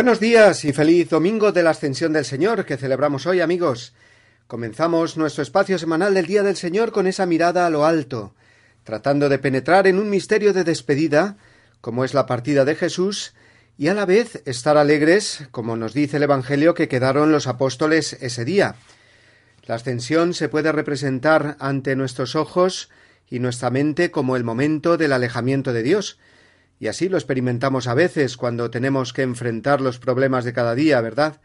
Buenos días y feliz domingo de la Ascensión del Señor que celebramos hoy, amigos. Comenzamos nuestro espacio semanal del Día del Señor con esa mirada a lo alto, tratando de penetrar en un misterio de despedida, como es la partida de Jesús, y a la vez estar alegres, como nos dice el Evangelio que quedaron los apóstoles ese día. La ascensión se puede representar ante nuestros ojos y nuestra mente como el momento del alejamiento de Dios, y así lo experimentamos a veces cuando tenemos que enfrentar los problemas de cada día, ¿verdad?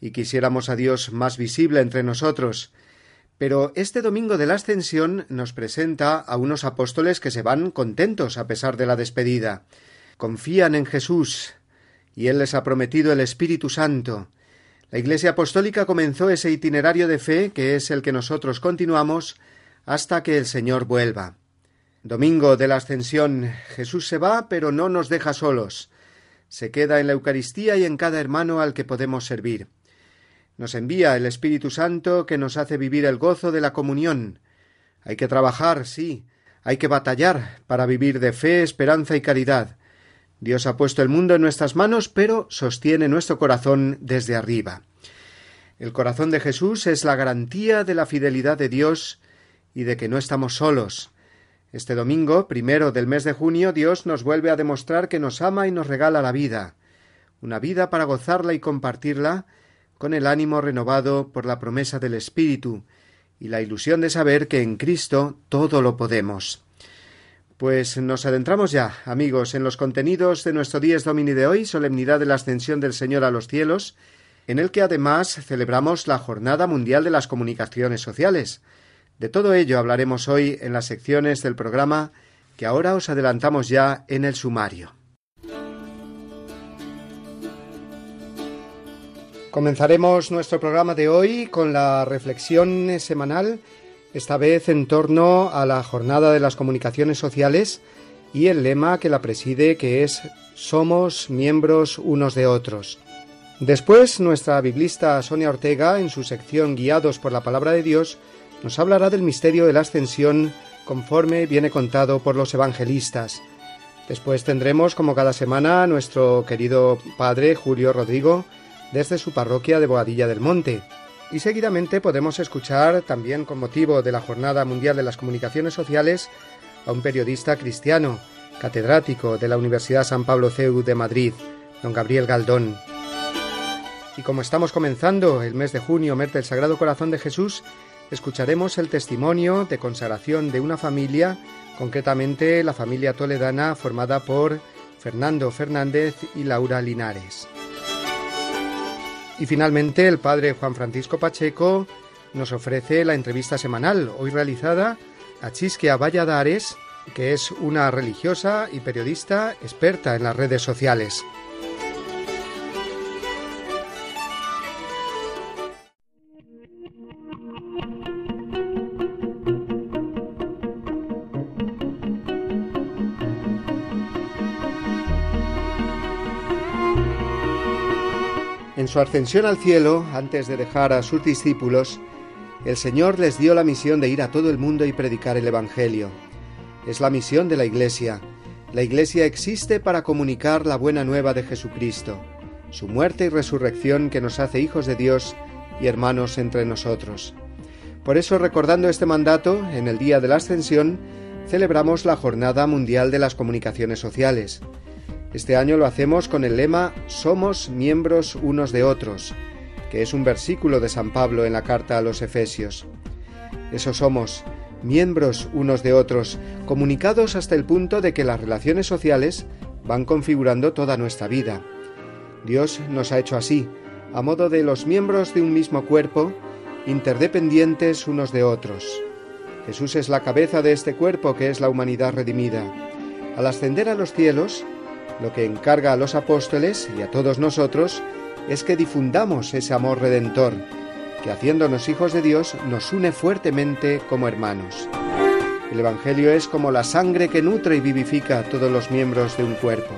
Y quisiéramos a Dios más visible entre nosotros. Pero este domingo de la Ascensión nos presenta a unos apóstoles que se van contentos a pesar de la despedida. Confían en Jesús, y Él les ha prometido el Espíritu Santo. La Iglesia Apostólica comenzó ese itinerario de fe que es el que nosotros continuamos hasta que el Señor vuelva. Domingo de la Ascensión. Jesús se va, pero no nos deja solos. Se queda en la Eucaristía y en cada hermano al que podemos servir. Nos envía el Espíritu Santo que nos hace vivir el gozo de la comunión. Hay que trabajar, sí, hay que batallar para vivir de fe, esperanza y caridad. Dios ha puesto el mundo en nuestras manos, pero sostiene nuestro corazón desde arriba. El corazón de Jesús es la garantía de la fidelidad de Dios y de que no estamos solos, este domingo, primero del mes de junio, Dios nos vuelve a demostrar que nos ama y nos regala la vida, una vida para gozarla y compartirla con el ánimo renovado por la promesa del Espíritu y la ilusión de saber que en Cristo todo lo podemos. Pues nos adentramos ya, amigos, en los contenidos de nuestro Dies Domini de hoy, solemnidad de la ascensión del Señor a los cielos, en el que además celebramos la Jornada Mundial de las Comunicaciones Sociales, de todo ello hablaremos hoy en las secciones del programa que ahora os adelantamos ya en el sumario. Comenzaremos nuestro programa de hoy con la reflexión semanal, esta vez en torno a la jornada de las comunicaciones sociales y el lema que la preside que es Somos miembros unos de otros. Después, nuestra biblista Sonia Ortega, en su sección Guiados por la Palabra de Dios, nos hablará del misterio de la ascensión conforme viene contado por los evangelistas. Después tendremos, como cada semana, a nuestro querido padre Julio Rodrigo desde su parroquia de Boadilla del Monte. Y seguidamente podemos escuchar, también con motivo de la Jornada Mundial de las Comunicaciones Sociales, a un periodista cristiano, catedrático de la Universidad San Pablo CEU de Madrid, don Gabriel Galdón. Y como estamos comenzando el mes de junio, mes del Sagrado Corazón de Jesús, escucharemos el testimonio de consagración de una familia, concretamente la familia toledana formada por Fernando Fernández y Laura Linares. Y finalmente el padre Juan Francisco Pacheco nos ofrece la entrevista semanal, hoy realizada a Chisquea Valladares, que es una religiosa y periodista experta en las redes sociales. En su ascensión al cielo, antes de dejar a sus discípulos, el Señor les dio la misión de ir a todo el mundo y predicar el Evangelio. Es la misión de la Iglesia. La Iglesia existe para comunicar la buena nueva de Jesucristo, su muerte y resurrección que nos hace hijos de Dios y hermanos entre nosotros. Por eso, recordando este mandato, en el día de la Ascensión, celebramos la Jornada Mundial de las Comunicaciones Sociales. Este año lo hacemos con el lema Somos miembros unos de otros, que es un versículo de San Pablo en la carta a los Efesios. Eso somos, miembros unos de otros, comunicados hasta el punto de que las relaciones sociales van configurando toda nuestra vida. Dios nos ha hecho así, a modo de los miembros de un mismo cuerpo, interdependientes unos de otros. Jesús es la cabeza de este cuerpo que es la humanidad redimida. Al ascender a los cielos, lo que encarga a los apóstoles y a todos nosotros es que difundamos ese amor redentor, que haciéndonos hijos de Dios nos une fuertemente como hermanos. El Evangelio es como la sangre que nutre y vivifica a todos los miembros de un cuerpo.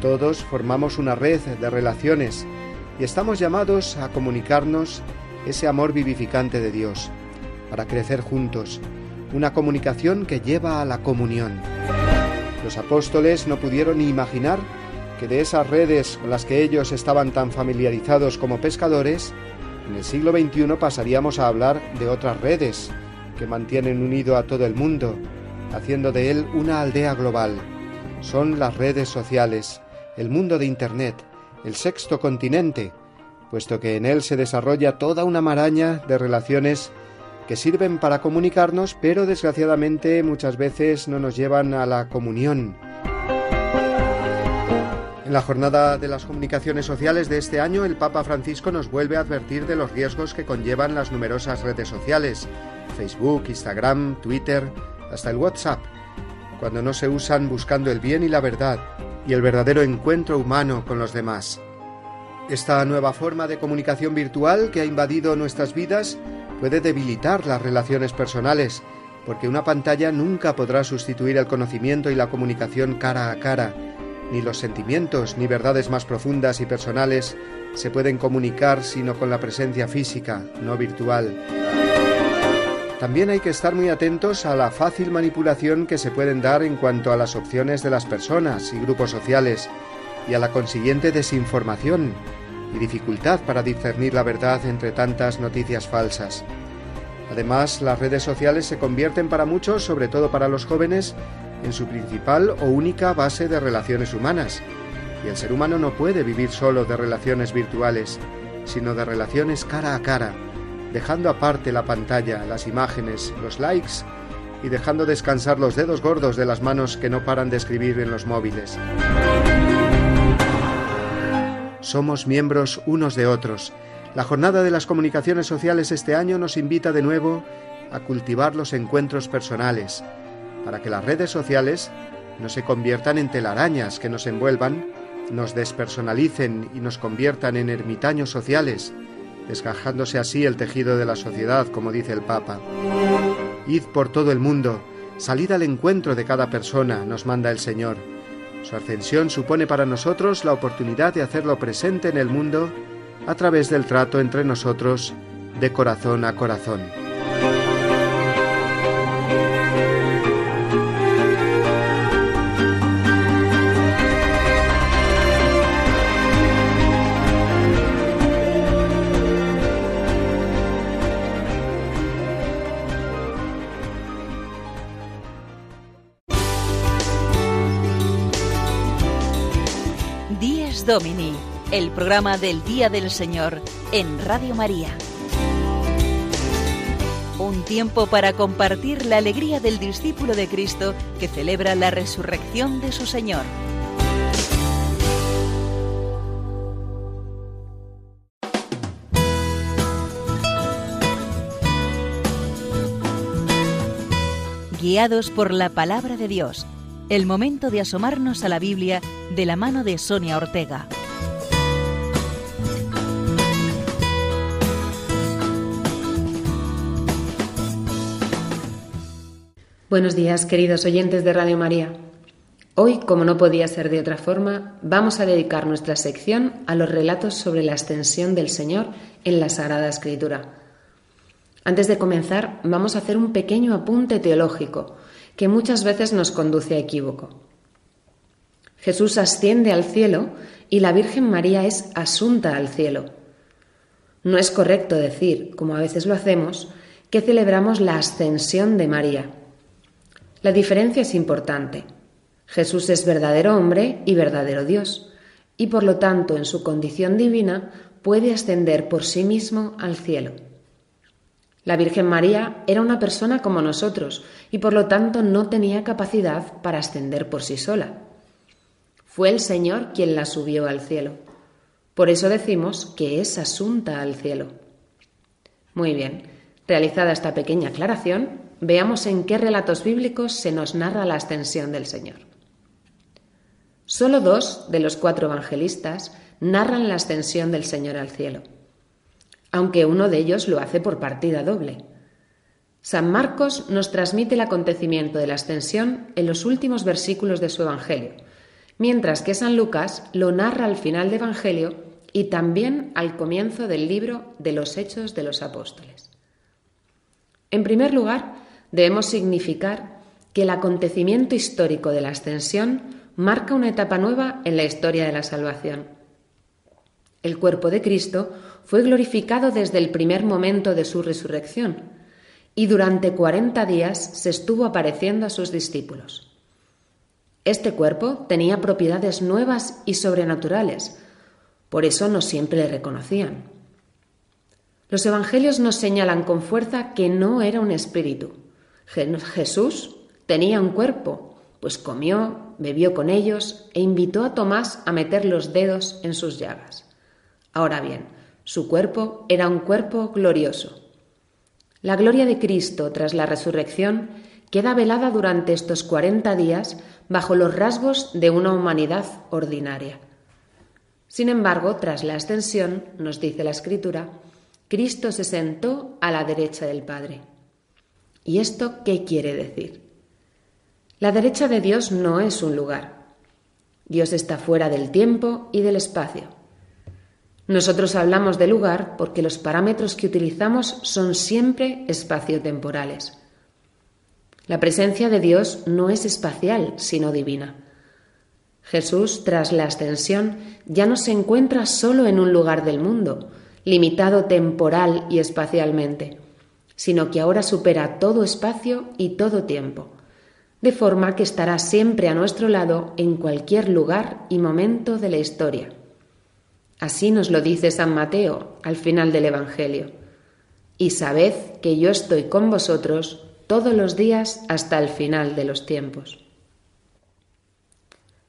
Todos formamos una red de relaciones y estamos llamados a comunicarnos ese amor vivificante de Dios, para crecer juntos, una comunicación que lleva a la comunión. Los apóstoles no pudieron ni imaginar que de esas redes con las que ellos estaban tan familiarizados como pescadores, en el siglo XXI pasaríamos a hablar de otras redes que mantienen unido a todo el mundo, haciendo de él una aldea global. Son las redes sociales, el mundo de Internet, el sexto continente, puesto que en él se desarrolla toda una maraña de relaciones que sirven para comunicarnos, pero desgraciadamente muchas veces no nos llevan a la comunión. En la jornada de las comunicaciones sociales de este año, el Papa Francisco nos vuelve a advertir de los riesgos que conllevan las numerosas redes sociales, Facebook, Instagram, Twitter, hasta el WhatsApp, cuando no se usan buscando el bien y la verdad y el verdadero encuentro humano con los demás. Esta nueva forma de comunicación virtual que ha invadido nuestras vidas puede debilitar las relaciones personales, porque una pantalla nunca podrá sustituir el conocimiento y la comunicación cara a cara. Ni los sentimientos ni verdades más profundas y personales se pueden comunicar sino con la presencia física, no virtual. También hay que estar muy atentos a la fácil manipulación que se pueden dar en cuanto a las opciones de las personas y grupos sociales y a la consiguiente desinformación y dificultad para discernir la verdad entre tantas noticias falsas. Además, las redes sociales se convierten para muchos, sobre todo para los jóvenes, en su principal o única base de relaciones humanas. Y el ser humano no puede vivir solo de relaciones virtuales, sino de relaciones cara a cara, dejando aparte la pantalla, las imágenes, los likes y dejando descansar los dedos gordos de las manos que no paran de escribir en los móviles. Somos miembros unos de otros. La jornada de las comunicaciones sociales este año nos invita de nuevo a cultivar los encuentros personales, para que las redes sociales no se conviertan en telarañas que nos envuelvan, nos despersonalicen y nos conviertan en ermitaños sociales, desgajándose así el tejido de la sociedad, como dice el Papa. Id por todo el mundo, salid al encuentro de cada persona, nos manda el Señor. Su ascensión supone para nosotros la oportunidad de hacerlo presente en el mundo a través del trato entre nosotros de corazón a corazón. Domini, el programa del Día del Señor en Radio María. Un tiempo para compartir la alegría del discípulo de Cristo que celebra la resurrección de su Señor. Guiados por la palabra de Dios el momento de asomarnos a la Biblia de la mano de Sonia Ortega. Buenos días, queridos oyentes de Radio María. Hoy, como no podía ser de otra forma, vamos a dedicar nuestra sección a los relatos sobre la ascensión del Señor en la Sagrada Escritura. Antes de comenzar, vamos a hacer un pequeño apunte teológico que muchas veces nos conduce a equívoco. Jesús asciende al cielo y la Virgen María es asunta al cielo. No es correcto decir, como a veces lo hacemos, que celebramos la ascensión de María. La diferencia es importante. Jesús es verdadero hombre y verdadero Dios, y por lo tanto en su condición divina puede ascender por sí mismo al cielo. La Virgen María era una persona como nosotros y por lo tanto no tenía capacidad para ascender por sí sola. Fue el Señor quien la subió al cielo. Por eso decimos que es asunta al cielo. Muy bien, realizada esta pequeña aclaración, veamos en qué relatos bíblicos se nos narra la ascensión del Señor. Solo dos de los cuatro evangelistas narran la ascensión del Señor al cielo, aunque uno de ellos lo hace por partida doble. San Marcos nos transmite el acontecimiento de la ascensión en los últimos versículos de su Evangelio, mientras que San Lucas lo narra al final del Evangelio y también al comienzo del libro de los Hechos de los Apóstoles. En primer lugar, debemos significar que el acontecimiento histórico de la ascensión marca una etapa nueva en la historia de la salvación. El cuerpo de Cristo fue glorificado desde el primer momento de su resurrección y durante cuarenta días se estuvo apareciendo a sus discípulos. Este cuerpo tenía propiedades nuevas y sobrenaturales, por eso no siempre le reconocían. Los evangelios nos señalan con fuerza que no era un espíritu. Jesús tenía un cuerpo, pues comió, bebió con ellos e invitó a Tomás a meter los dedos en sus llagas. Ahora bien, su cuerpo era un cuerpo glorioso. La gloria de Cristo tras la resurrección queda velada durante estos cuarenta días bajo los rasgos de una humanidad ordinaria. Sin embargo, tras la ascensión, nos dice la Escritura, Cristo se sentó a la derecha del Padre. ¿Y esto qué quiere decir? La derecha de Dios no es un lugar. Dios está fuera del tiempo y del espacio. Nosotros hablamos de lugar porque los parámetros que utilizamos son siempre espaciotemporales. La presencia de Dios no es espacial, sino divina. Jesús, tras la ascensión, ya no se encuentra solo en un lugar del mundo, limitado temporal y espacialmente, sino que ahora supera todo espacio y todo tiempo, de forma que estará siempre a nuestro lado en cualquier lugar y momento de la historia. Así nos lo dice San Mateo al final del Evangelio. Y sabed que yo estoy con vosotros todos los días hasta el final de los tiempos.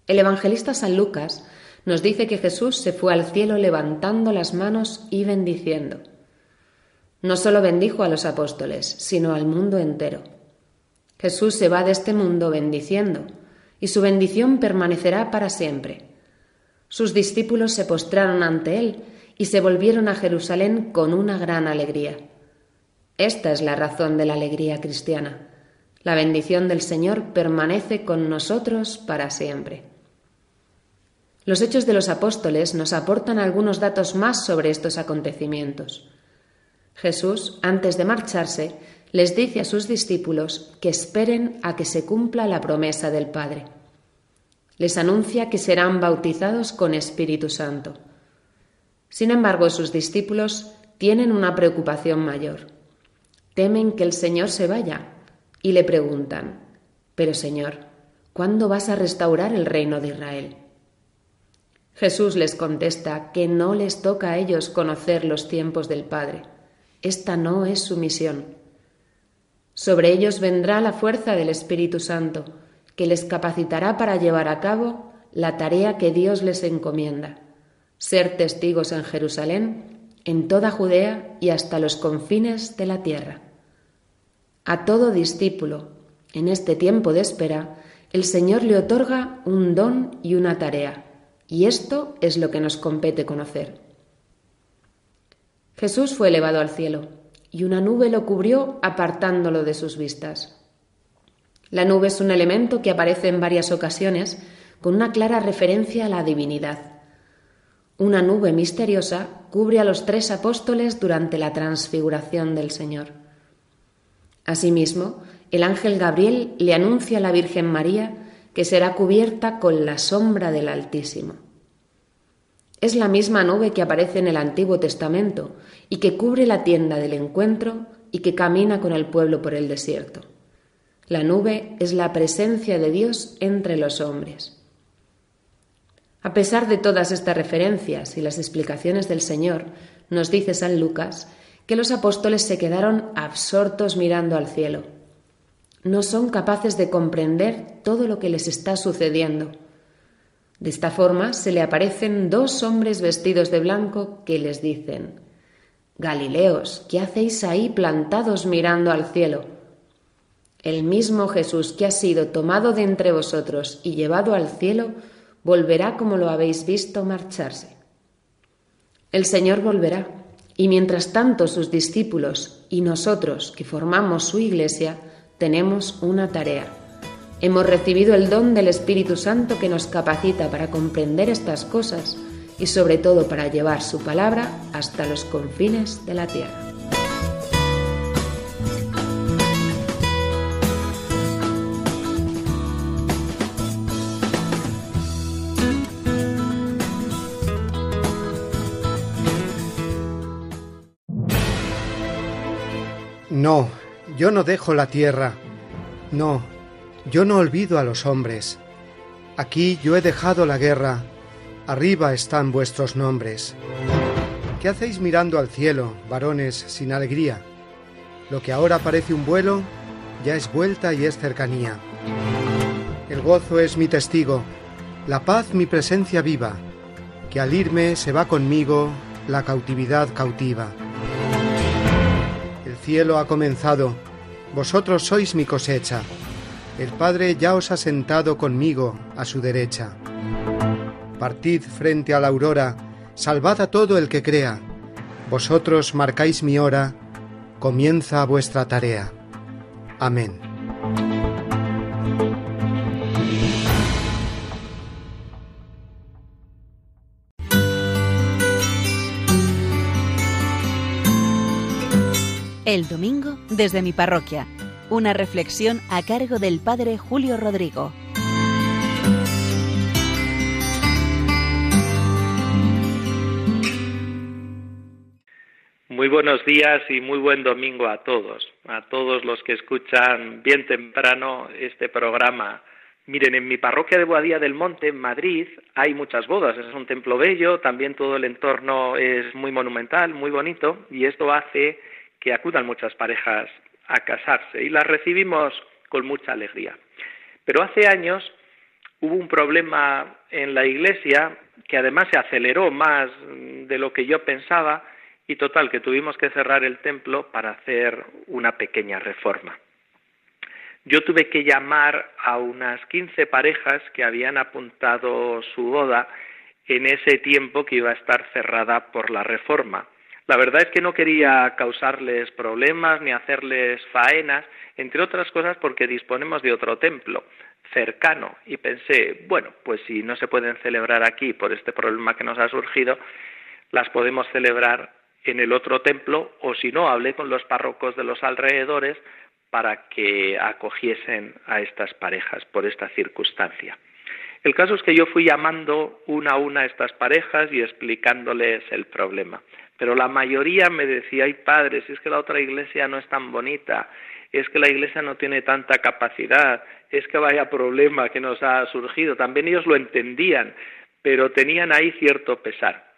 El evangelista San Lucas nos dice que Jesús se fue al cielo levantando las manos y bendiciendo. No solo bendijo a los apóstoles, sino al mundo entero. Jesús se va de este mundo bendiciendo, y su bendición permanecerá para siempre. Sus discípulos se postraron ante él y se volvieron a Jerusalén con una gran alegría. Esta es la razón de la alegría cristiana. La bendición del Señor permanece con nosotros para siempre. Los hechos de los apóstoles nos aportan algunos datos más sobre estos acontecimientos. Jesús, antes de marcharse, les dice a sus discípulos que esperen a que se cumpla la promesa del Padre. Les anuncia que serán bautizados con Espíritu Santo. Sin embargo, sus discípulos tienen una preocupación mayor. Temen que el Señor se vaya y le preguntan, Pero Señor, ¿cuándo vas a restaurar el reino de Israel? Jesús les contesta que no les toca a ellos conocer los tiempos del Padre. Esta no es su misión. Sobre ellos vendrá la fuerza del Espíritu Santo, que les capacitará para llevar a cabo la tarea que Dios les encomienda, ser testigos en Jerusalén, en toda Judea y hasta los confines de la tierra. A todo discípulo, en este tiempo de espera, el Señor le otorga un don y una tarea y esto es lo que nos compete conocer. Jesús fue elevado al cielo, y una nube lo cubrió apartándolo de sus vistas. La nube es un elemento que aparece en varias ocasiones con una clara referencia a la divinidad. Una nube misteriosa cubre a los tres apóstoles durante la transfiguración del Señor. Asimismo, el ángel Gabriel le anuncia a la Virgen María que será cubierta con la sombra del Altísimo. Es la misma nube que aparece en el Antiguo Testamento y que cubre la tienda del encuentro y que camina con el pueblo por el desierto. La nube es la presencia de Dios entre los hombres. A pesar de todas estas referencias y las explicaciones del Señor, nos dice San Lucas que los apóstoles se quedaron absortos mirando al cielo no son capaces de comprender todo lo que les está sucediendo. De esta forma se le aparecen dos hombres vestidos de blanco que les dicen Galileos, ¿qué hacéis ahí plantados mirando al cielo? El mismo Jesús que ha sido tomado de entre vosotros y llevado al cielo, volverá como lo habéis visto marcharse. El Señor volverá, y mientras tanto sus discípulos y nosotros que formamos su iglesia tenemos una tarea. Hemos recibido el don del Espíritu Santo que nos capacita para comprender estas cosas y sobre todo para llevar su palabra hasta los confines de la tierra. Yo no dejo la tierra. No, yo no olvido a los hombres. Aquí yo he dejado la guerra. Arriba están vuestros nombres. ¿Qué hacéis mirando al cielo, varones, sin alegría? Lo que ahora parece un vuelo, ya es vuelta y es cercanía. El gozo es mi testigo, la paz mi presencia viva, que al irme se va conmigo la cautividad cautiva cielo ha comenzado, vosotros sois mi cosecha. El Padre ya os ha sentado conmigo a su derecha. Partid frente a la aurora, salvad a todo el que crea. Vosotros marcáis mi hora, comienza vuestra tarea. Amén. Desde mi parroquia. Una reflexión a cargo del Padre Julio Rodrigo. Muy buenos días y muy buen domingo a todos, a todos los que escuchan bien temprano este programa. Miren, en mi parroquia de Boadía del Monte, en Madrid, hay muchas bodas. Es un templo bello, también todo el entorno es muy monumental, muy bonito, y esto hace que acudan muchas parejas a casarse y las recibimos con mucha alegría. Pero hace años hubo un problema en la iglesia que además se aceleró más de lo que yo pensaba y total que tuvimos que cerrar el templo para hacer una pequeña reforma. Yo tuve que llamar a unas 15 parejas que habían apuntado su boda en ese tiempo que iba a estar cerrada por la reforma la verdad es que no quería causarles problemas ni hacerles faenas, entre otras cosas porque disponemos de otro templo cercano y pensé, bueno, pues si no se pueden celebrar aquí por este problema que nos ha surgido, las podemos celebrar en el otro templo o si no, hablé con los párrocos de los alrededores para que acogiesen a estas parejas por esta circunstancia. El caso es que yo fui llamando una a una a estas parejas y explicándoles el problema pero la mayoría me decía, ay padre, si es que la otra iglesia no es tan bonita, es que la iglesia no tiene tanta capacidad, es que vaya problema que nos ha surgido. También ellos lo entendían, pero tenían ahí cierto pesar.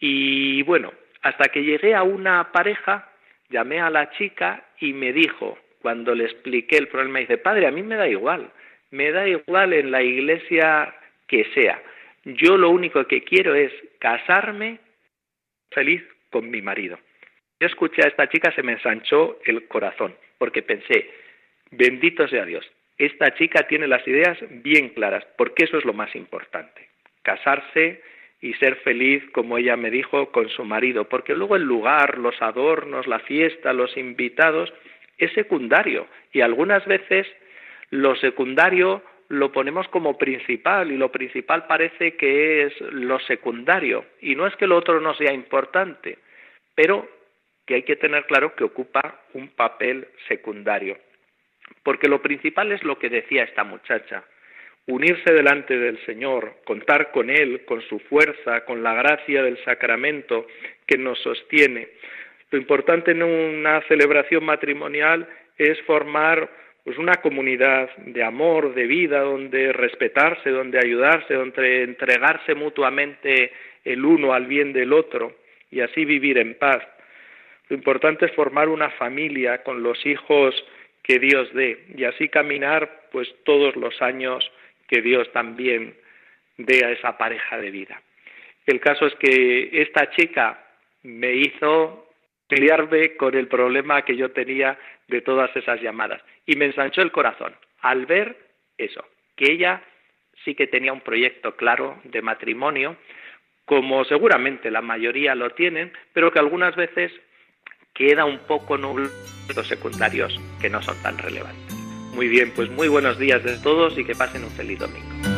Y bueno, hasta que llegué a una pareja, llamé a la chica y me dijo, cuando le expliqué el problema, dice, padre, a mí me da igual, me da igual en la iglesia que sea. Yo lo único que quiero es casarme feliz con mi marido. Yo escuché a esta chica, se me ensanchó el corazón, porque pensé, bendito sea Dios, esta chica tiene las ideas bien claras, porque eso es lo más importante, casarse y ser feliz, como ella me dijo, con su marido, porque luego el lugar, los adornos, la fiesta, los invitados, es secundario, y algunas veces lo secundario lo ponemos como principal y lo principal parece que es lo secundario y no es que lo otro no sea importante, pero que hay que tener claro que ocupa un papel secundario. Porque lo principal es lo que decía esta muchacha, unirse delante del Señor, contar con Él, con su fuerza, con la gracia del sacramento que nos sostiene. Lo importante en una celebración matrimonial es formar pues una comunidad de amor, de vida, donde respetarse, donde ayudarse, donde entregarse mutuamente el uno al bien del otro y así vivir en paz. Lo importante es formar una familia con los hijos que Dios dé y así caminar pues todos los años que Dios también dé a esa pareja de vida. El caso es que esta chica me hizo pelearme con el problema que yo tenía de todas esas llamadas y me ensanchó el corazón al ver eso, que ella sí que tenía un proyecto claro de matrimonio, como seguramente la mayoría lo tienen, pero que algunas veces queda un poco nublado los secundarios que no son tan relevantes. Muy bien, pues muy buenos días de todos y que pasen un feliz domingo.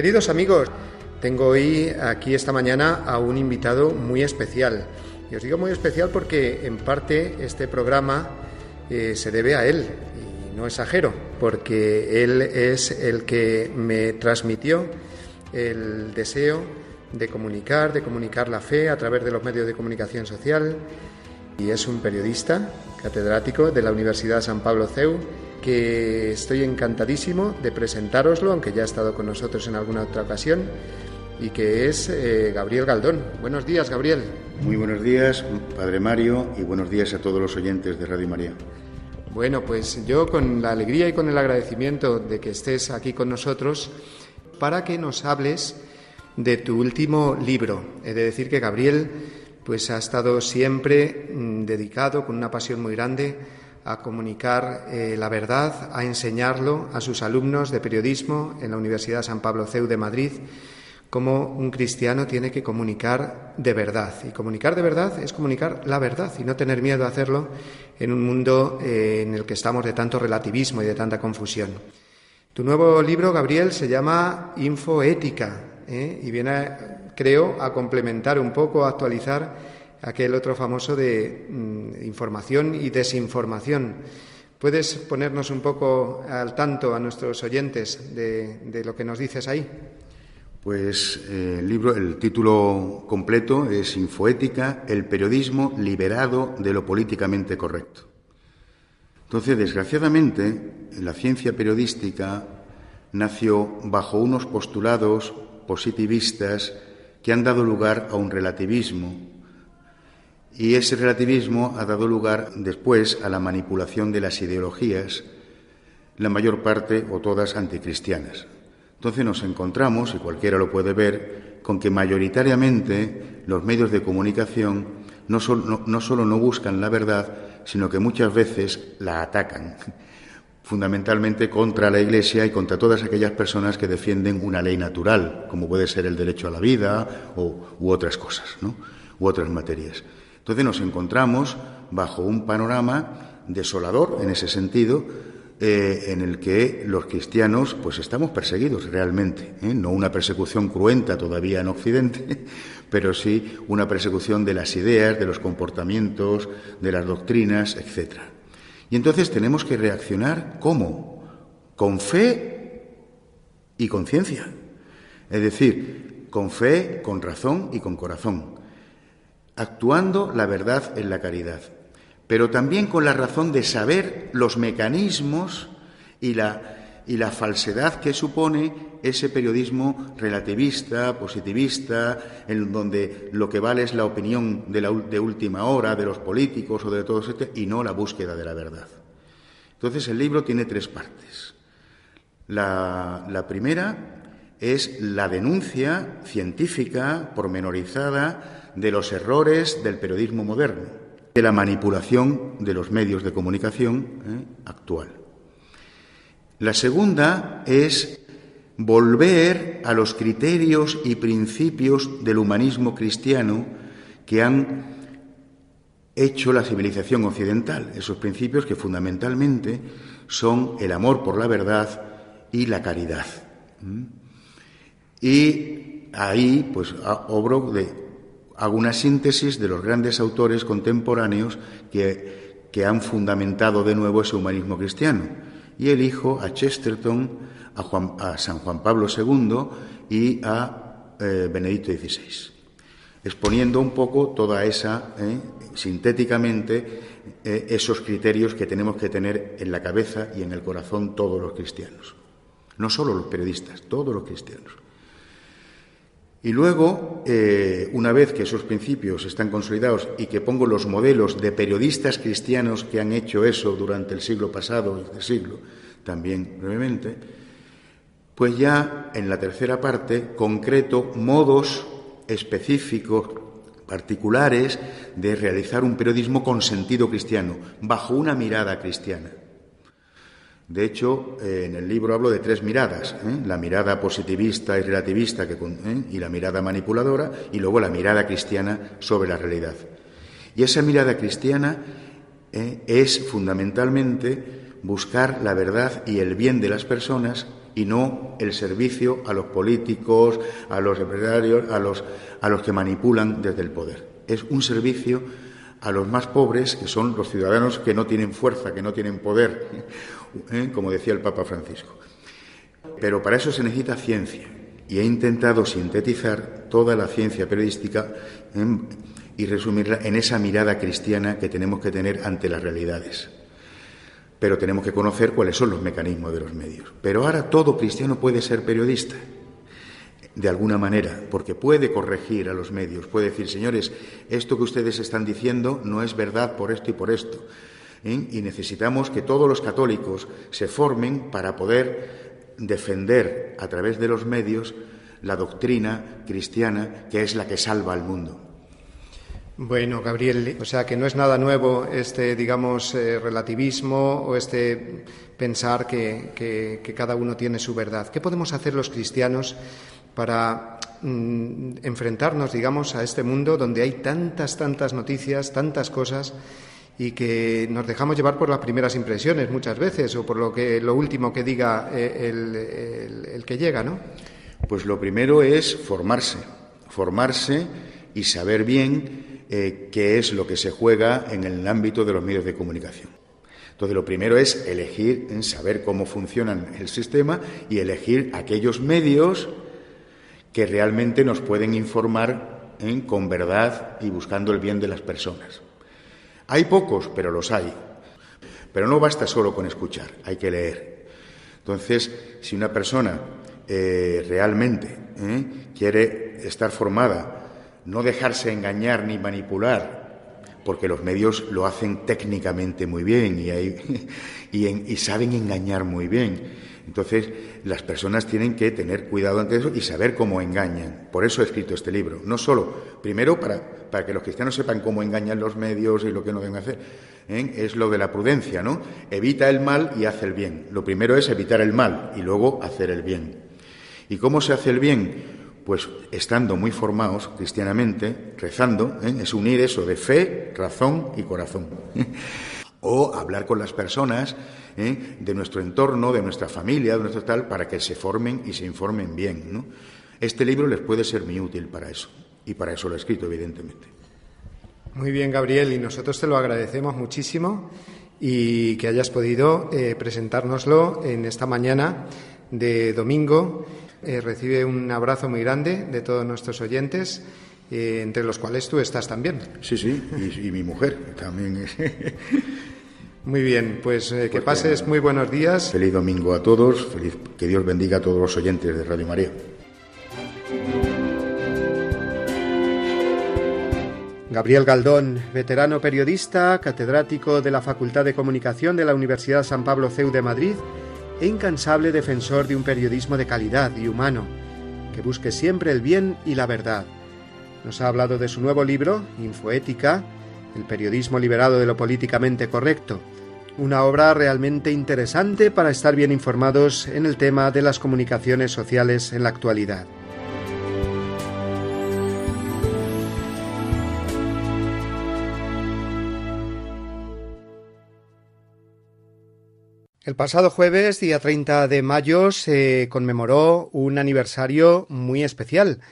Queridos amigos, tengo hoy aquí esta mañana a un invitado muy especial. Y os digo muy especial porque en parte este programa eh, se debe a él, y no exagero, porque él es el que me transmitió el deseo de comunicar, de comunicar la fe a través de los medios de comunicación social. Y es un periodista, catedrático de la Universidad San Pablo CEU, que estoy encantadísimo de presentároslo, aunque ya ha estado con nosotros en alguna otra ocasión, y que es eh, Gabriel Galdón. Buenos días, Gabriel. Muy buenos días, Padre Mario, y buenos días a todos los oyentes de Radio María. Bueno, pues yo con la alegría y con el agradecimiento de que estés aquí con nosotros para que nos hables de tu último libro. He de decir que Gabriel pues ha estado siempre mm, dedicado con una pasión muy grande a comunicar eh, la verdad, a enseñarlo a sus alumnos de periodismo en la Universidad San Pablo CEU de Madrid cómo un cristiano tiene que comunicar de verdad. Y comunicar de verdad es comunicar la verdad y no tener miedo a hacerlo en un mundo eh, en el que estamos de tanto relativismo y de tanta confusión. Tu nuevo libro, Gabriel, se llama Infoética ¿eh? y viene, creo, a complementar un poco, a actualizar aquel otro famoso de mm, información y desinformación. ¿Puedes ponernos un poco al tanto a nuestros oyentes de lo que nos dices ahí? Pues eh, el libro, el título completo es Infoética, el periodismo liberado de lo políticamente correcto. Entonces, desgraciadamente, la ciencia periodística nació bajo unos postulados positivistas que han dado lugar a un relativismo. Y ese relativismo ha dado lugar después a la manipulación de las ideologías, la mayor parte o todas anticristianas. Entonces nos encontramos, y cualquiera lo puede ver, con que mayoritariamente los medios de comunicación no, solo no buscan la verdad, sino que muchas veces la atacan, fundamentalmente contra la Iglesia y contra todas aquellas personas que defienden una ley natural, como puede ser el derecho a la vida o, u otras cosas, ¿no? u otras materias. Entonces nos encontramos bajo un panorama desolador en ese sentido, eh, en el que los cristianos pues estamos perseguidos realmente, ¿eh? no una persecución cruenta todavía en Occidente, pero sí una persecución de las ideas, de los comportamientos, de las doctrinas, etc. Y entonces tenemos que reaccionar ¿cómo? Con fe y conciencia. Es decir, con fe, con razón y con corazón, actuando la verdad en la caridad pero también con la razón de saber los mecanismos y la, y la falsedad que supone ese periodismo relativista, positivista, en donde lo que vale es la opinión de, la, de última hora de los políticos o de todos estos y no la búsqueda de la verdad. Entonces el libro tiene tres partes. La, la primera es la denuncia científica pormenorizada de los errores del periodismo moderno de la manipulación de los medios de comunicación ¿eh? actual. La segunda es volver a los criterios y principios del humanismo cristiano que han hecho la civilización occidental, esos principios que fundamentalmente son el amor por la verdad y la caridad. Y ahí, pues, obro de hago una síntesis de los grandes autores contemporáneos que, han fundamentado de nuevo ese humanismo cristiano. y elijo a Chesterton, a, San Juan Pablo II y a eh, Benedicto XVI, exponiendo un poco toda esa, eh, sintéticamente, eh, esos criterios que tenemos que tener en la cabeza y en el corazón todos los cristianos. No solo los periodistas, todos los cristianos. Y luego, eh, una vez que esos principios están consolidados y que pongo los modelos de periodistas cristianos que han hecho eso durante el siglo pasado y este siglo, también brevemente, pues ya en la tercera parte concreto modos específicos, particulares, de realizar un periodismo con sentido cristiano, bajo una mirada cristiana. De hecho, eh, en el libro hablo de tres miradas, ¿eh? la mirada positivista y relativista ¿eh? y la mirada manipuladora y luego la mirada cristiana sobre la realidad. Y esa mirada cristiana es fundamentalmente buscar la verdad y el bien de las personas y no el servicio a los políticos, a los empresarios, a los, a los que manipulan desde el poder. Es un servicio a los más pobres, que son los ciudadanos que no tienen fuerza, que no tienen poder, ¿eh? como decía el Papa Francisco. Pero para eso se necesita ciencia, y he intentado sintetizar toda la ciencia periodística y resumirla en esa mirada cristiana que tenemos que tener ante las realidades. Pero tenemos que conocer cuáles son los mecanismos de los medios. Pero ahora todo cristiano puede ser periodista de alguna manera, porque puede corregir a los medios, puede decir, señores, esto que ustedes están diciendo no es verdad por esto y por esto. ¿Eh? Y necesitamos que todos los católicos se formen para poder defender a través de los medios la doctrina cristiana que es la que salva al mundo. Bueno, Gabriel, o sea que no es nada nuevo este, digamos, eh, relativismo o este pensar que, cada uno tiene su verdad. ¿Qué podemos hacer los cristianos para mm, enfrentarnos, digamos, a este mundo donde hay tantas, tantas noticias, tantas cosas y que nos dejamos llevar por las primeras impresiones muchas veces o por lo que lo último que diga eh, el, que llega, ¿no? Pues lo primero es formarse, formarse y saber bien eh, qué es lo que se juega en el ámbito de los medios de comunicación. Entonces, lo primero es elegir, en saber cómo funciona el sistema y elegir aquellos medios que realmente nos pueden informar ¿eh? con verdad y buscando el bien de las personas. Hay pocos, pero los hay. Pero no basta solo con escuchar, hay que leer. Entonces, si una persona eh, realmente ¿eh? quiere estar formada, no dejarse engañar ni manipular, porque los medios lo hacen técnicamente muy bien y, y saben engañar muy bien entonces, las personas tienen que tener cuidado ante eso y saber cómo engañan. Por eso he escrito este libro. No solo, primero, para, para que los cristianos sepan cómo engañan los medios y lo que no deben hacer. ¿eh? Es lo de la prudencia, ¿no? Evita el mal y hace el bien. Lo primero es evitar el mal y luego hacer el bien. ¿Y cómo se hace el bien? Pues estando muy formados cristianamente, rezando, ¿eh? es unir eso de fe, razón y corazón. o hablar con las personas ¿eh? de nuestro entorno, de nuestra familia, de nuestro tal, para que se formen y se informen bien. Este libro les puede ser muy útil para eso, y para eso lo he escrito, evidentemente. Muy bien, Gabriel, y nosotros te lo agradecemos muchísimo y que hayas podido eh, presentárnoslo en esta mañana de domingo. Eh, recibe un abrazo muy grande de todos nuestros oyentes. entre los cuales tú estás también. Sí, sí, y, y mi mujer también. Muy bien, pues eh, que pues pases muy buenos días. Feliz domingo a todos, feliz, que Dios bendiga a todos los oyentes de Radio María. Gabriel Galdón, veterano periodista, catedrático de la Facultad de Comunicación de la Universidad San Pablo CEU de Madrid e incansable defensor de un periodismo de calidad y humano, que busque siempre el bien y la verdad. Nos ha hablado de su nuevo libro, Infoética, el periodismo liberado de lo políticamente correcto, una obra realmente interesante para estar bien informados en el tema de las comunicaciones sociales en la actualidad. El pasado jueves, día 30 de mayo, se conmemoró un aniversario muy especial,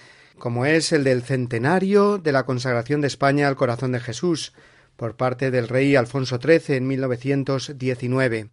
como es el del centenario de la consagración de España al corazón de Jesús por parte del rey Alfonso XIII en 1919.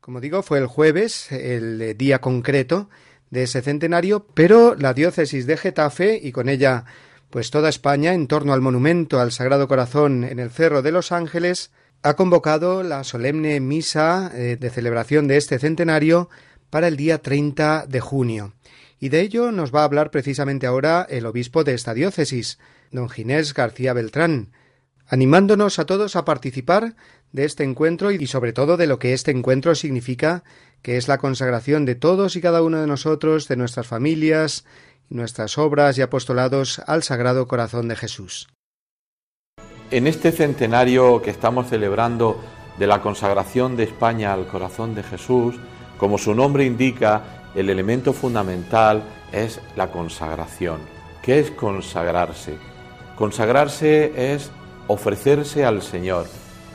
Como digo, fue el jueves, el día concreto de ese centenario, pero la diócesis de Getafe y con ella pues toda España en torno al monumento al Sagrado Corazón en el Cerro de los Ángeles ha convocado la solemne misa eh, de celebración de este centenario para el día 30 de junio. Y de ello nos va a hablar precisamente ahora el obispo de esta diócesis, don Ginés García Beltrán, animándonos a todos a participar de este encuentro y sobre todo de lo que este encuentro significa, que es la consagración de todos y cada uno de nosotros, de nuestras familias, nuestras obras y apostolados al Sagrado Corazón de Jesús. En este centenario que estamos celebrando de la consagración de España al Corazón de Jesús, como su nombre indica, el elemento fundamental es la consagración. ¿Qué es consagrarse? Consagrarse es ofrecerse al Señor.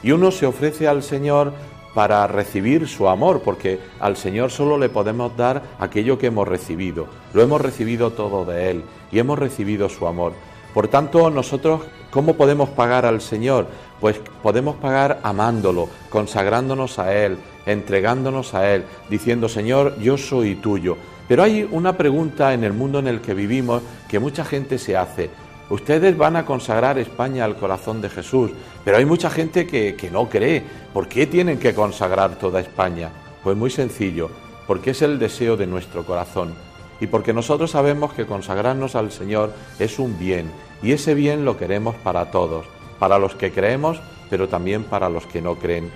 Y uno se ofrece al Señor para recibir su amor, porque al Señor solo le podemos dar aquello que hemos recibido. Lo hemos recibido todo de Él y hemos recibido su amor. Por tanto, nosotros, ¿cómo podemos pagar al Señor? Pues podemos pagar amándolo, consagrándonos a Él, entregándonos a Él, diciendo, Señor, yo soy tuyo. Pero hay una pregunta en el mundo en el que vivimos que mucha gente se hace. Ustedes van a consagrar España al corazón de Jesús, pero hay mucha gente que, que, no cree. ¿Por qué tienen que consagrar toda España? Pues muy sencillo, porque es el deseo de nuestro corazón y porque nosotros sabemos que consagrarnos al Señor es un bien y ese bien lo queremos para todos, para los que creemos, pero también para los que no creen.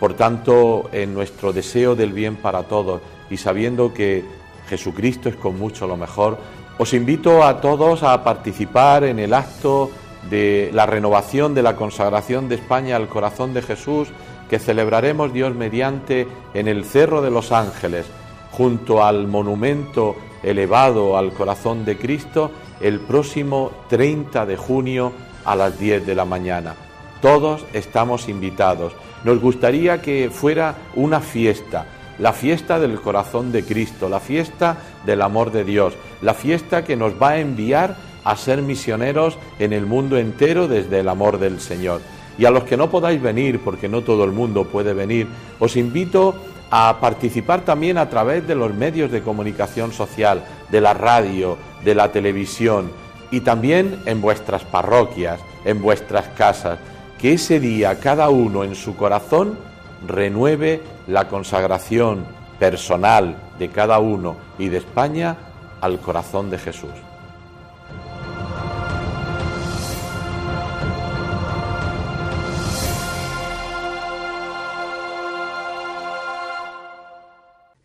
Por tanto, en nuestro deseo del bien para todos y sabiendo que Jesucristo es con mucho lo mejor, os invito a todos a participar en el acto de la renovación de la consagración de España al corazón de Jesús que celebraremos Dios mediante en el Cerro de los Ángeles, junto al monumento elevado al corazón de Cristo, el próximo 30 de junio a las 10 de la mañana. Todos estamos invitados. Nos gustaría que fuera una fiesta, la fiesta del corazón de Cristo, la fiesta del amor de Dios, la fiesta que nos va a enviar a ser misioneros en el mundo entero desde el amor del Señor. Y a los que no podáis venir, porque no todo el mundo puede venir, os invito a participar también a través de los medios de comunicación social, de la radio, de la televisión y también en vuestras parroquias, en vuestras casas, que ese día cada uno en su corazón renueve la consagración personal de cada uno y de España al corazón de Jesús.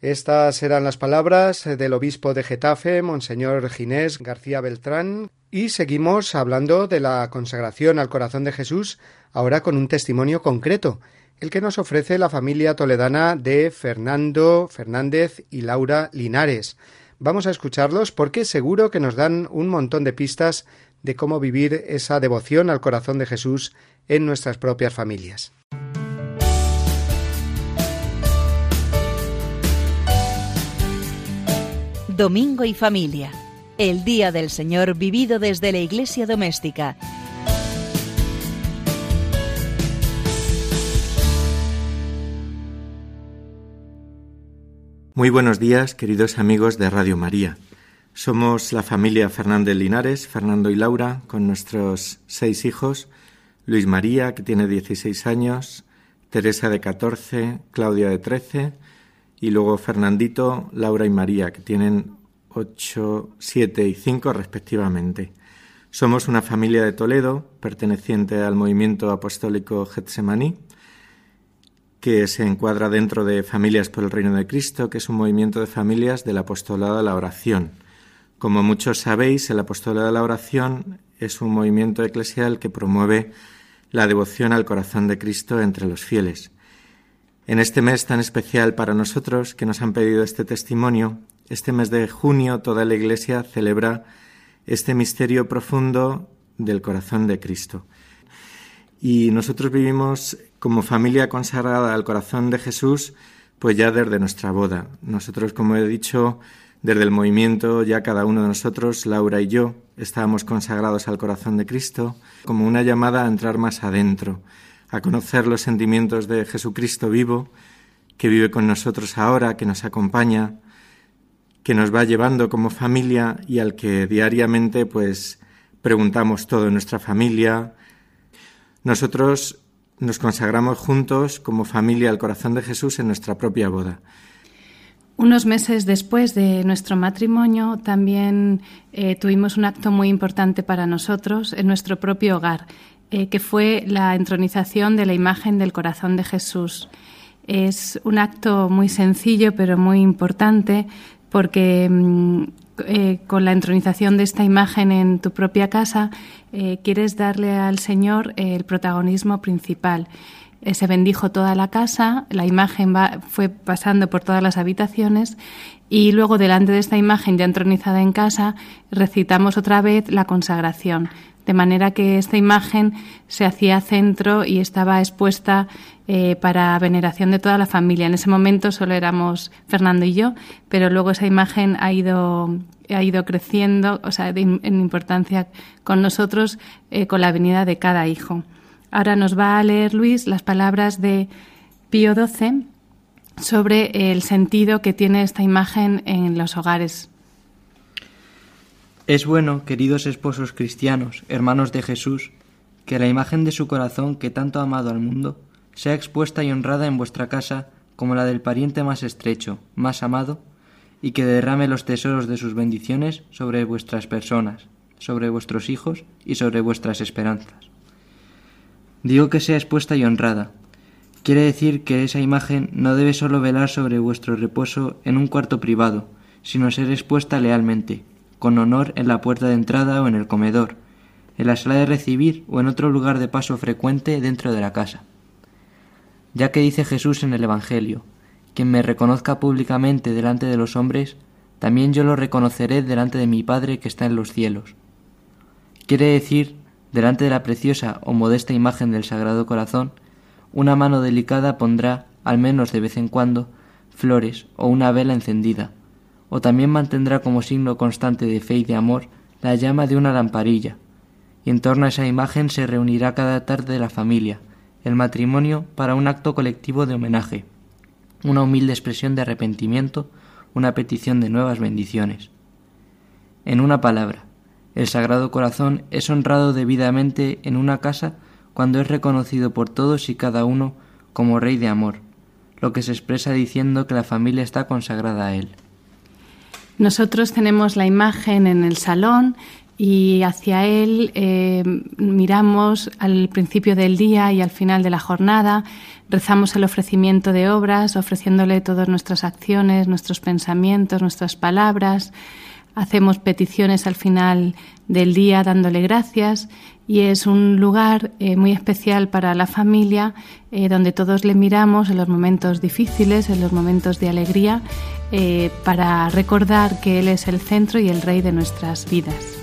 Estas eran las palabras del obispo de Getafe, Monseñor Ginés García Beltrán, y seguimos hablando de la consagración al corazón de Jesús, ahora con un testimonio concreto, el que nos ofrece la familia toledana de Fernando Fernández y Laura Linares. Vamos a escucharlos porque seguro que nos dan un montón de pistas de cómo vivir esa devoción al corazón de Jesús en nuestras propias familias. Domingo y familia. El Día del Señor vivido desde la Iglesia doméstica. Muy buenos días, queridos amigos de Radio María. Somos la familia Fernández Linares, Fernando y Laura, con nuestros seis hijos, Luis María, que tiene 16 años, Teresa de 14, Claudia de 13, y luego Fernandito, Laura y María, que tienen ocho, siete y cinco respectivamente. Somos una familia de Toledo, perteneciente al movimiento apostólico Getsemaní, que se encuadra dentro de Familias por el Reino de Cristo, que es un movimiento de familias del apostolado de la oración. Como muchos sabéis, el apostolado de la oración es un movimiento eclesial que promueve la devoción al corazón de Cristo entre los fieles. En este mes tan especial para nosotros que nos han pedido este testimonio, este mes de junio toda la Iglesia celebra este misterio profundo del corazón de Cristo. Y nosotros vivimos como familia consagrada al corazón de Jesús, pues ya desde nuestra boda. Nosotros, como he dicho, desde el movimiento, ya cada uno de nosotros, Laura y yo, estábamos consagrados al corazón de Cristo, como una llamada a entrar más adentro, a conocer los sentimientos de Jesucristo vivo que vive con nosotros ahora, que nos acompaña, que nos va llevando como familia y al que diariamente pues preguntamos todo en nuestra familia. Nosotros nos consagramos juntos como familia al corazón de Jesús en nuestra propia boda. Unos meses después de nuestro matrimonio también eh, tuvimos un acto muy importante para nosotros en nuestro propio hogar, eh, que fue la entronización de la imagen del corazón de Jesús. Es un acto muy sencillo pero muy importante porque mm, eh, con la entronización de esta imagen en tu propia casa quieres darle al Señor el protagonismo principal. Eh, se bendijo toda la casa, la imagen va, fue pasando por todas las habitaciones y luego delante de esta imagen ya entronizada en casa recitamos otra vez la consagración, de manera que esta imagen se hacía centro y estaba expuesta eh, para veneración de toda la familia. En ese momento solo éramos Fernando y yo, pero luego esa imagen ha ido ha ido creciendo, o sea, en importancia con nosotros, eh, con la venida de cada hijo. Ahora nos va a leer Luis las palabras de Pío XII sobre el sentido que tiene esta imagen en los hogares. Es bueno, queridos esposos cristianos, hermanos de Jesús, que la imagen de su corazón que tanto ha amado al mundo sea expuesta y honrada en vuestra casa como la del pariente más estrecho, más amado, y que derrame los tesoros de sus bendiciones sobre vuestras personas, sobre vuestros hijos y sobre vuestras esperanzas. Digo que sea expuesta y honrada. Quiere decir que esa imagen no debe solo velar sobre vuestro reposo en un cuarto privado, sino ser expuesta lealmente, con honor en la puerta de entrada o en el comedor, en la sala de recibir o en otro lugar de paso frecuente dentro de la casa. Ya que dice Jesús en el Evangelio, quien me reconozca públicamente delante de los hombres, también yo lo reconoceré delante de mi Padre que está en los cielos. Quiere decir Delante de la preciosa o modesta imagen del Sagrado Corazón, una mano delicada pondrá, al menos de vez en cuando, flores o una vela encendida, o también mantendrá como signo constante de fe y de amor la llama de una lamparilla, y en torno a esa imagen se reunirá cada tarde la familia, el matrimonio, para un acto colectivo de homenaje, una humilde expresión de arrepentimiento, una petición de nuevas bendiciones. En una palabra, el Sagrado Corazón es honrado debidamente en una casa cuando es reconocido por todos y cada uno como Rey de Amor, lo que se expresa diciendo que la familia está consagrada a Él. Nosotros tenemos la imagen en el salón y hacia Él eh, miramos al principio del día y al final de la jornada, rezamos el ofrecimiento de obras, ofreciéndole todas nuestras acciones, nuestros pensamientos, nuestras palabras, hacemos peticiones al final del día dándole gracias y es un lugar eh, muy especial para la familia eh, donde todos le miramos en los momentos difíciles, en los momentos de alegría, eh, para recordar que Él es el centro y el rey de nuestras vidas.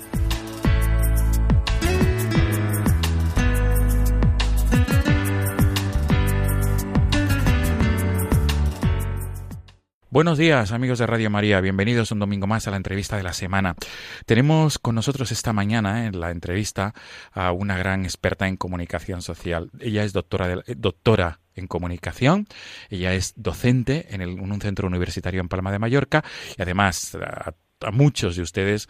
Buenos días amigos de Radio María, bienvenidos un domingo más a la entrevista de la semana. Tenemos con nosotros esta mañana en la entrevista a una gran experta en comunicación social. Ella es doctora, de, eh, doctora en comunicación, ella es docente en, en un centro universitario en Palma de Mallorca y además a muchos de ustedes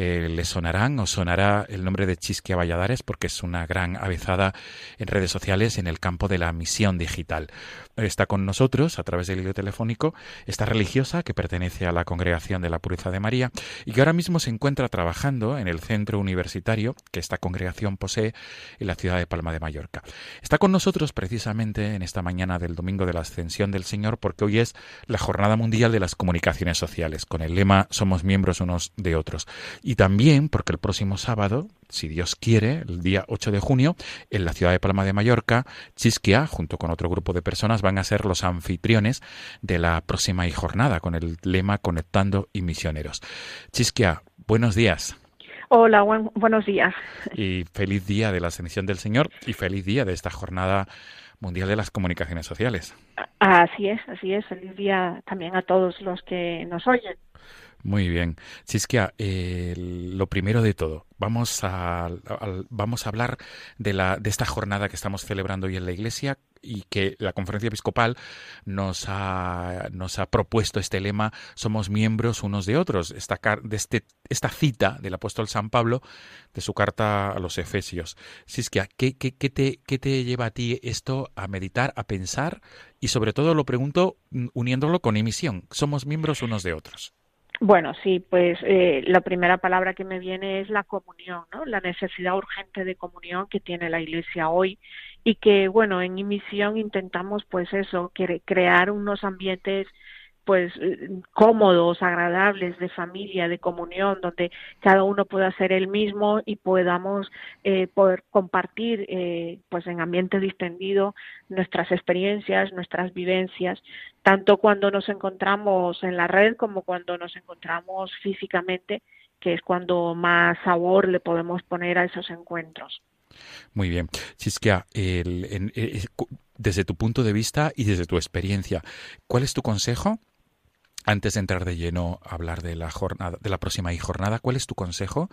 eh, les sonarán o sonará el nombre de Chisquia Valladares porque es una gran avezada en redes sociales en el campo de la misión digital. Está con nosotros a través del hilo telefónico esta religiosa que pertenece a la Congregación de la Pureza de María y que ahora mismo se encuentra trabajando en el centro universitario que esta congregación posee en la ciudad de Palma de Mallorca. Está con nosotros precisamente en esta mañana del domingo de la Ascensión del Señor porque hoy es la Jornada Mundial de las Comunicaciones Sociales con el lema Somos miembros unos de otros y también porque el próximo sábado, si Dios quiere, el día 8 de junio, en la ciudad de Palma de Mallorca, Chisquia, junto con otro grupo de personas, van a ser los anfitriones de la próxima jornada con el lema Conectando y Misioneros. Chisquia, buenos días. Hola, buenos días. Y feliz día de la Ascensión del Señor y feliz día de esta jornada mundial de las comunicaciones sociales. Así es, así es. Feliz día también a todos los que nos oyen. Muy bien. Chisquia, lo primero de todo, vamos a, vamos a hablar de, la, de esta jornada que estamos celebrando hoy en la Iglesia y que la Conferencia Episcopal nos ha, nos ha propuesto este lema, somos miembros unos de otros, esta, de este, esta cita del apóstol San Pablo de su carta a los Efesios. Chisquia, ¿qué, qué, qué, te, ¿qué te lleva a ti esto a meditar, a pensar? Y sobre todo lo pregunto uniéndolo con emisión, somos miembros unos de otros. Bueno, sí, pues eh, la primera palabra que me viene es la comunión, ¿no? La necesidad urgente de comunión que tiene la Iglesia hoy y que, bueno, en mi misión intentamos, pues eso, crear unos ambientes pues eh, cómodos, agradables, de familia, de comunión, donde cada uno pueda ser el mismo y podamos eh, poder compartir eh, pues en ambiente distendido nuestras experiencias, nuestras vivencias, tanto cuando nos encontramos en la red como cuando nos encontramos físicamente, que es cuando más sabor le podemos poner a esos encuentros. Muy bien. Chisquia, el, desde tu punto de vista y desde tu experiencia, ¿cuál es tu consejo antes de entrar de lleno a hablar de la jornada, de la próxima jornada, ¿cuál es tu consejo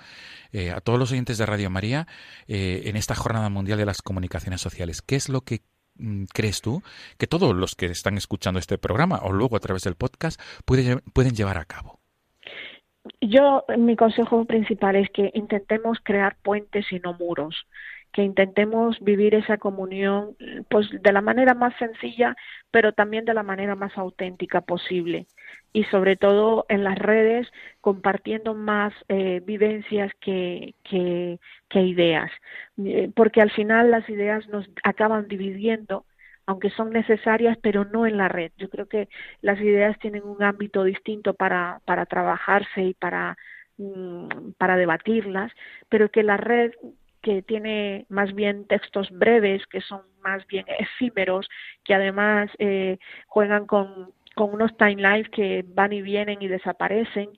eh, a todos los oyentes de Radio María eh, en esta jornada mundial de las comunicaciones sociales? ¿Qué es lo que mm, crees tú que todos los que están escuchando este programa o luego a través del podcast pueden, pueden llevar a cabo? Yo, mi consejo principal es que intentemos crear puentes y no muros que intentemos vivir esa comunión pues de la manera más sencilla pero también de la manera más auténtica posible y sobre todo en las redes compartiendo más eh, vivencias que, que, ideas eh, porque al final las ideas nos acaban dividiendo aunque son necesarias, pero no en la red. Yo creo que las ideas tienen un ámbito distinto para, para trabajarse y para, mm, para debatirlas, pero que la red que tiene más bien textos breves, que son más bien efímeros, que además eh, juegan con, con unos timelines que van y vienen y desaparecen,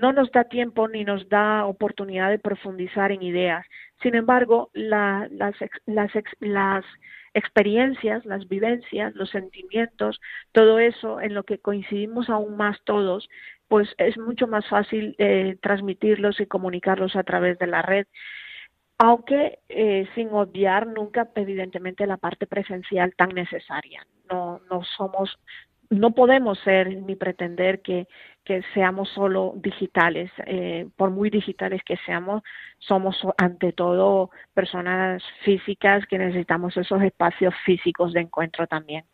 no nos da tiempo ni nos da oportunidad de profundizar en ideas. Sin embargo, las, las, las experiencias, las vivencias, los sentimientos, todo eso en lo que coincidimos aún más todos, pues es mucho más fácil eh, transmitirlos y comunicarlos a través de la red aunque eh, sin obviar nunca evidentemente la parte presencial tan necesaria. No, no somos, no podemos ser ni pretender que, que seamos solo digitales, eh, por muy digitales que seamos, somos ante todo personas físicas que necesitamos esos espacios físicos de encuentro también.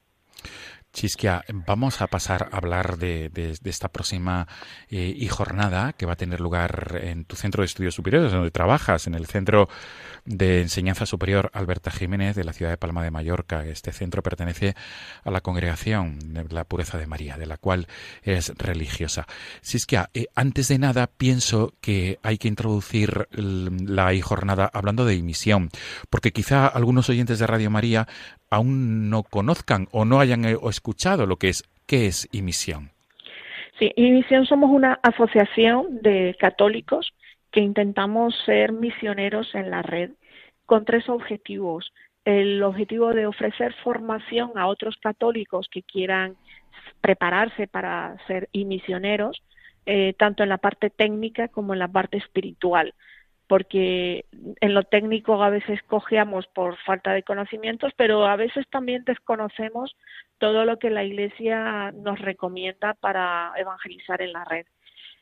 Chisquia, vamos a pasar a hablar de, esta próxima eh, y jornada que va a tener lugar en tu centro de estudios superiores, donde trabajas, en el Centro de Enseñanza Superior Alberta Jiménez de la ciudad de Palma de Mallorca. Este centro pertenece a la congregación de la Pureza de María, de la cual es religiosa. Chisquia, eh, antes de nada pienso que hay que introducir la jornada hablando de emisión, porque quizá algunos oyentes de Radio María aún no conozcan o no hayan eh, escuchado lo que es qué es Imisión. Sí, Imisión somos una asociación de católicos que intentamos ser misioneros en la red con tres objetivos. El objetivo de ofrecer formación a otros católicos que quieran prepararse para ser misioneros, eh, tanto en la parte técnica como en la parte espiritual porque en lo técnico a veces cojeamos por falta de conocimientos, pero a veces también desconocemos todo lo que la Iglesia nos recomienda para evangelizar en la red.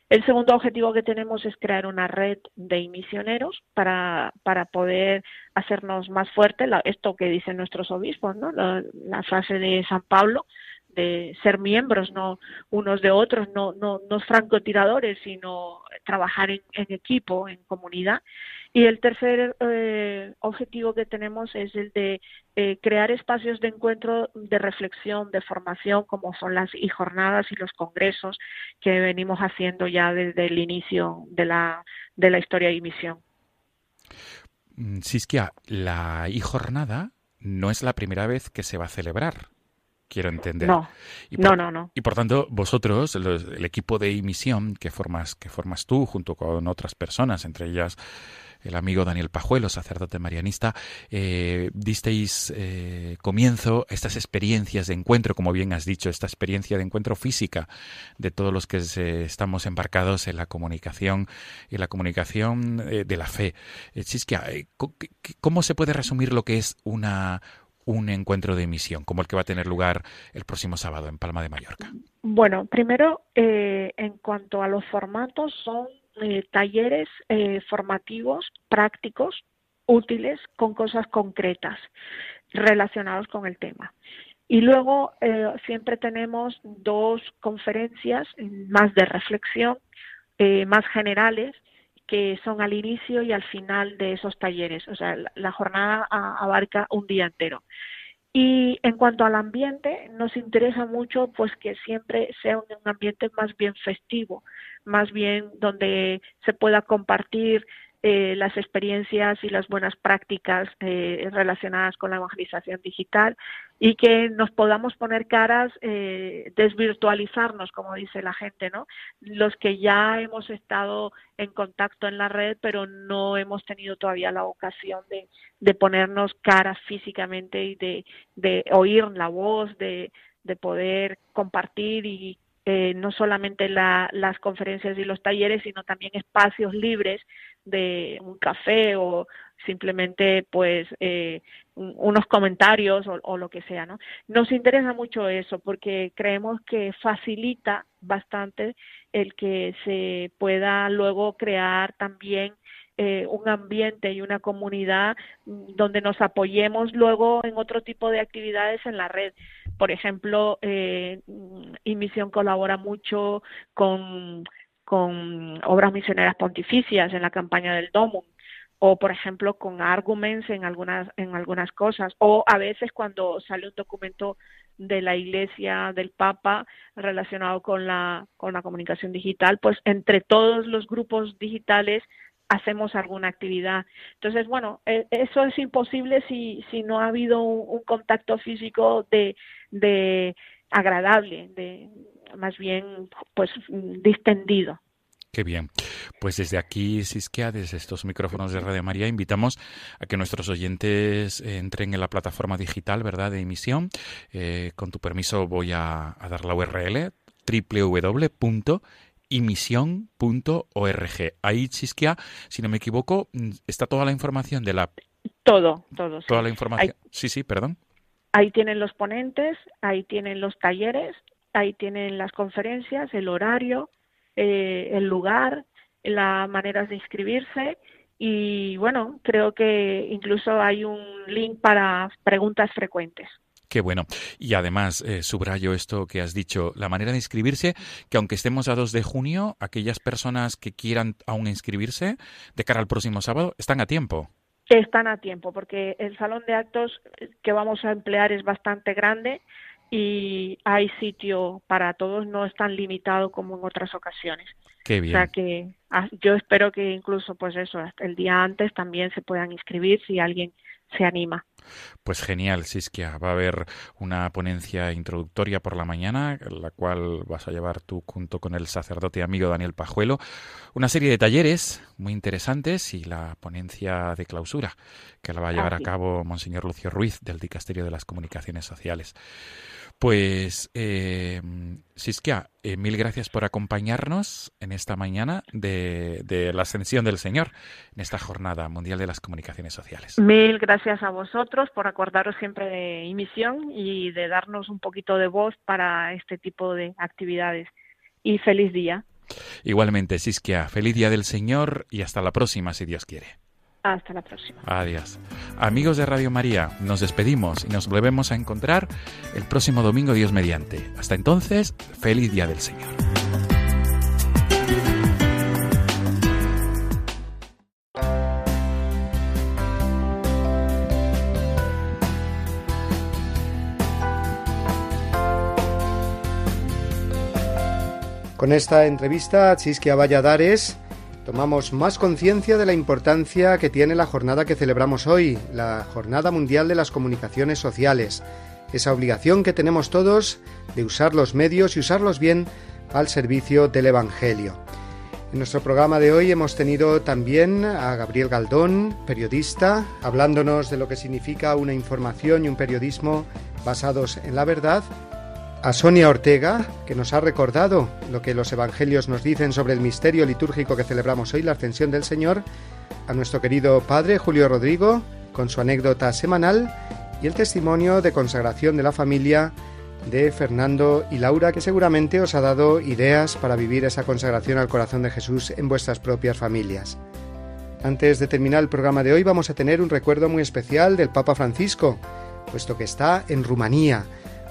El segundo objetivo que tenemos es crear una red de misioneros para, para poder hacernos más fuertes, esto que dicen nuestros obispos, ¿no? la, la frase de San Pablo, de ser miembros, no unos de otros, no, no, no francotiradores, sino trabajar en, equipo, en comunidad. Y el tercer eh, objetivo que tenemos es el de eh, crear espacios de encuentro, de reflexión, de formación, como son las y jornadas y los congresos que venimos haciendo ya desde el inicio de la, de la historia y misión. Mm, Siskia, la y jornada no es la primera vez que se va a celebrar quiero entender. No, no, no, no. Y por tanto, vosotros, el equipo de emisión que formas, que formas tú junto con otras personas, entre ellas el amigo Daniel Pajuelo, sacerdote marianista, eh, disteis eh, comienzo a estas experiencias de encuentro, como bien has dicho, esta experiencia de encuentro física de todos los que estamos embarcados en la comunicación y la comunicación eh, de la fe. Chisquia, ¿cómo se puede resumir lo que es una, un encuentro de emisión, como el que va a tener lugar el próximo sábado en Palma de Mallorca? Bueno, primero, eh, en cuanto a los formatos, son eh, talleres eh, formativos, prácticos, útiles, con cosas concretas relacionadas con el tema. Y luego siempre tenemos dos conferencias más de reflexión, más generales, que son al inicio y al final de esos talleres. O sea, la, jornada abarca un día entero. Y en cuanto al ambiente, nos interesa mucho pues que siempre sea un ambiente más bien festivo, más bien donde se pueda compartir eh, las experiencias y las buenas prácticas eh, relacionadas con la evangelización digital y que nos podamos poner caras, eh, desvirtualizarnos, como dice la gente, ¿no? Los que ya hemos estado en contacto en la red, pero no hemos tenido todavía la ocasión de, de ponernos caras físicamente y de, de oír la voz, de, de poder compartir y eh, no solamente las conferencias y los talleres, sino también espacios libres de un café o simplemente pues eh, unos comentarios o, o, lo que sea, ¿no? Nos interesa mucho eso porque creemos que facilita bastante el que se pueda luego crear también eh, un ambiente y una comunidad mm, donde nos apoyemos luego en otro tipo de actividades en la red. Por ejemplo, eh, Misión colabora mucho con, con obras misioneras pontificias en la campaña del DOMUM o por ejemplo con arguments en algunas en algunas cosas o a veces cuando sale un documento de la Iglesia del Papa relacionado con la con la comunicación digital pues entre todos los grupos digitales hacemos alguna actividad. Entonces, bueno, e, eso es imposible si, si no ha habido un, contacto físico de, de agradable, de más bien pues distendido. Qué bien. Pues desde aquí, Sisquea, desde estos micrófonos de Radio María, invitamos a que nuestros oyentes entren en la plataforma digital, ¿verdad?, de emisión. Eh, con tu permiso voy a, a dar la URL www imisión.org. Ahí, Chisquia, si no me equivoco, mm, está toda la información de la... Todo, todo. Toda la información. sí, sí, perdón. Ahí tienen los ponentes, ahí tienen los talleres, ahí tienen las conferencias, el horario, eh, el lugar, las maneras de inscribirse y bueno, creo que incluso hay un link para preguntas frecuentes. Qué bueno. Y además, eh, subrayo esto que has dicho, la manera de inscribirse, que aunque estemos a 2 de junio, aquellas personas que quieran aún inscribirse de cara al próximo sábado, están a tiempo. Están a tiempo, porque el salón de actos que vamos a emplear es bastante grande y hay sitio para todos, no es tan limitado como en otras ocasiones. Qué bien. O sea que ah, yo espero que incluso, pues eso, el día antes también se puedan inscribir si alguien se anima. Pues genial, Siskia. Va a haber una ponencia introductoria por la mañana, la cual vas a llevar tú junto con el sacerdote amigo Daniel Pajuelo. Una serie de talleres muy interesantes y la ponencia de clausura que la va a llevar a cabo Monseñor Lucio Ruiz del Dicasterio de las Comunicaciones Sociales. Pues, eh, Siskia, eh, mil gracias por acompañarnos en esta mañana de, de, la ascensión del Señor, en esta Jornada Mundial de las Comunicaciones Sociales. Mil gracias a vosotros por acordaros siempre de misión y de darnos un poquito de voz para este tipo de actividades. Y feliz día. Igualmente, Siskia, feliz día del Señor y hasta la próxima, si Dios quiere. Hasta la próxima. Adiós. Amigos de Radio María, nos despedimos y nos volvemos a encontrar el próximo domingo, Dios mediante. Hasta entonces, feliz día del Señor. Con esta entrevista a Chisquia Valladares tomamos más conciencia de la importancia que tiene la jornada que celebramos hoy, la Jornada Mundial de las Comunicaciones Sociales, esa obligación que tenemos todos de usar los medios y usarlos bien al servicio del Evangelio. En nuestro programa de hoy hemos tenido también a Gabriel Galdón, periodista, hablándonos de lo que significa una información y un periodismo basados en la verdad, a Sonia Ortega, que nos ha recordado lo que los evangelios nos dicen sobre el misterio litúrgico que celebramos hoy, la ascensión del Señor, a nuestro querido padre Julio Rodrigo, con su anécdota semanal, y el testimonio de consagración de la familia de Fernando y Laura, que seguramente os ha dado ideas para vivir esa consagración al corazón de Jesús en vuestras propias familias. Antes de terminar el programa de hoy vamos a tener un recuerdo muy especial del Papa Francisco, puesto que está en Rumanía,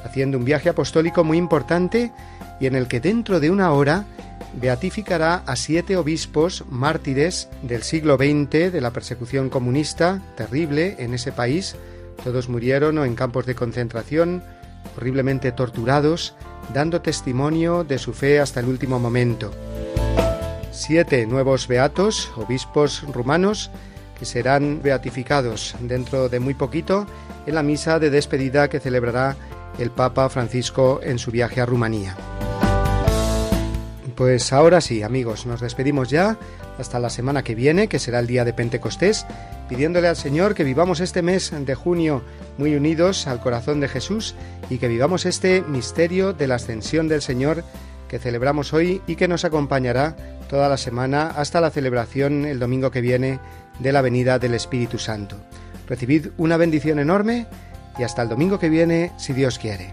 haciendo un viaje apostólico muy importante y en el que dentro de una hora beatificará a siete obispos mártires del siglo XX de la persecución comunista terrible en ese país. Todos murieron o en campos de concentración, horriblemente torturados, dando testimonio de su fe hasta el último momento. Siete nuevos beatos, obispos rumanos, que serán beatificados dentro de muy poquito en la misa de despedida que celebrará el Papa Francisco en su viaje a Rumanía. Pues ahora sí, amigos, nos despedimos ya hasta la semana que viene, que será el día de Pentecostés, pidiéndole al Señor que vivamos este mes de junio muy unidos al corazón de Jesús y que vivamos este misterio de la ascensión del Señor que celebramos hoy y que nos acompañará toda la semana hasta la celebración el domingo que viene de la venida del Espíritu Santo. Recibid una bendición enorme y hasta el domingo que viene, si Dios quiere.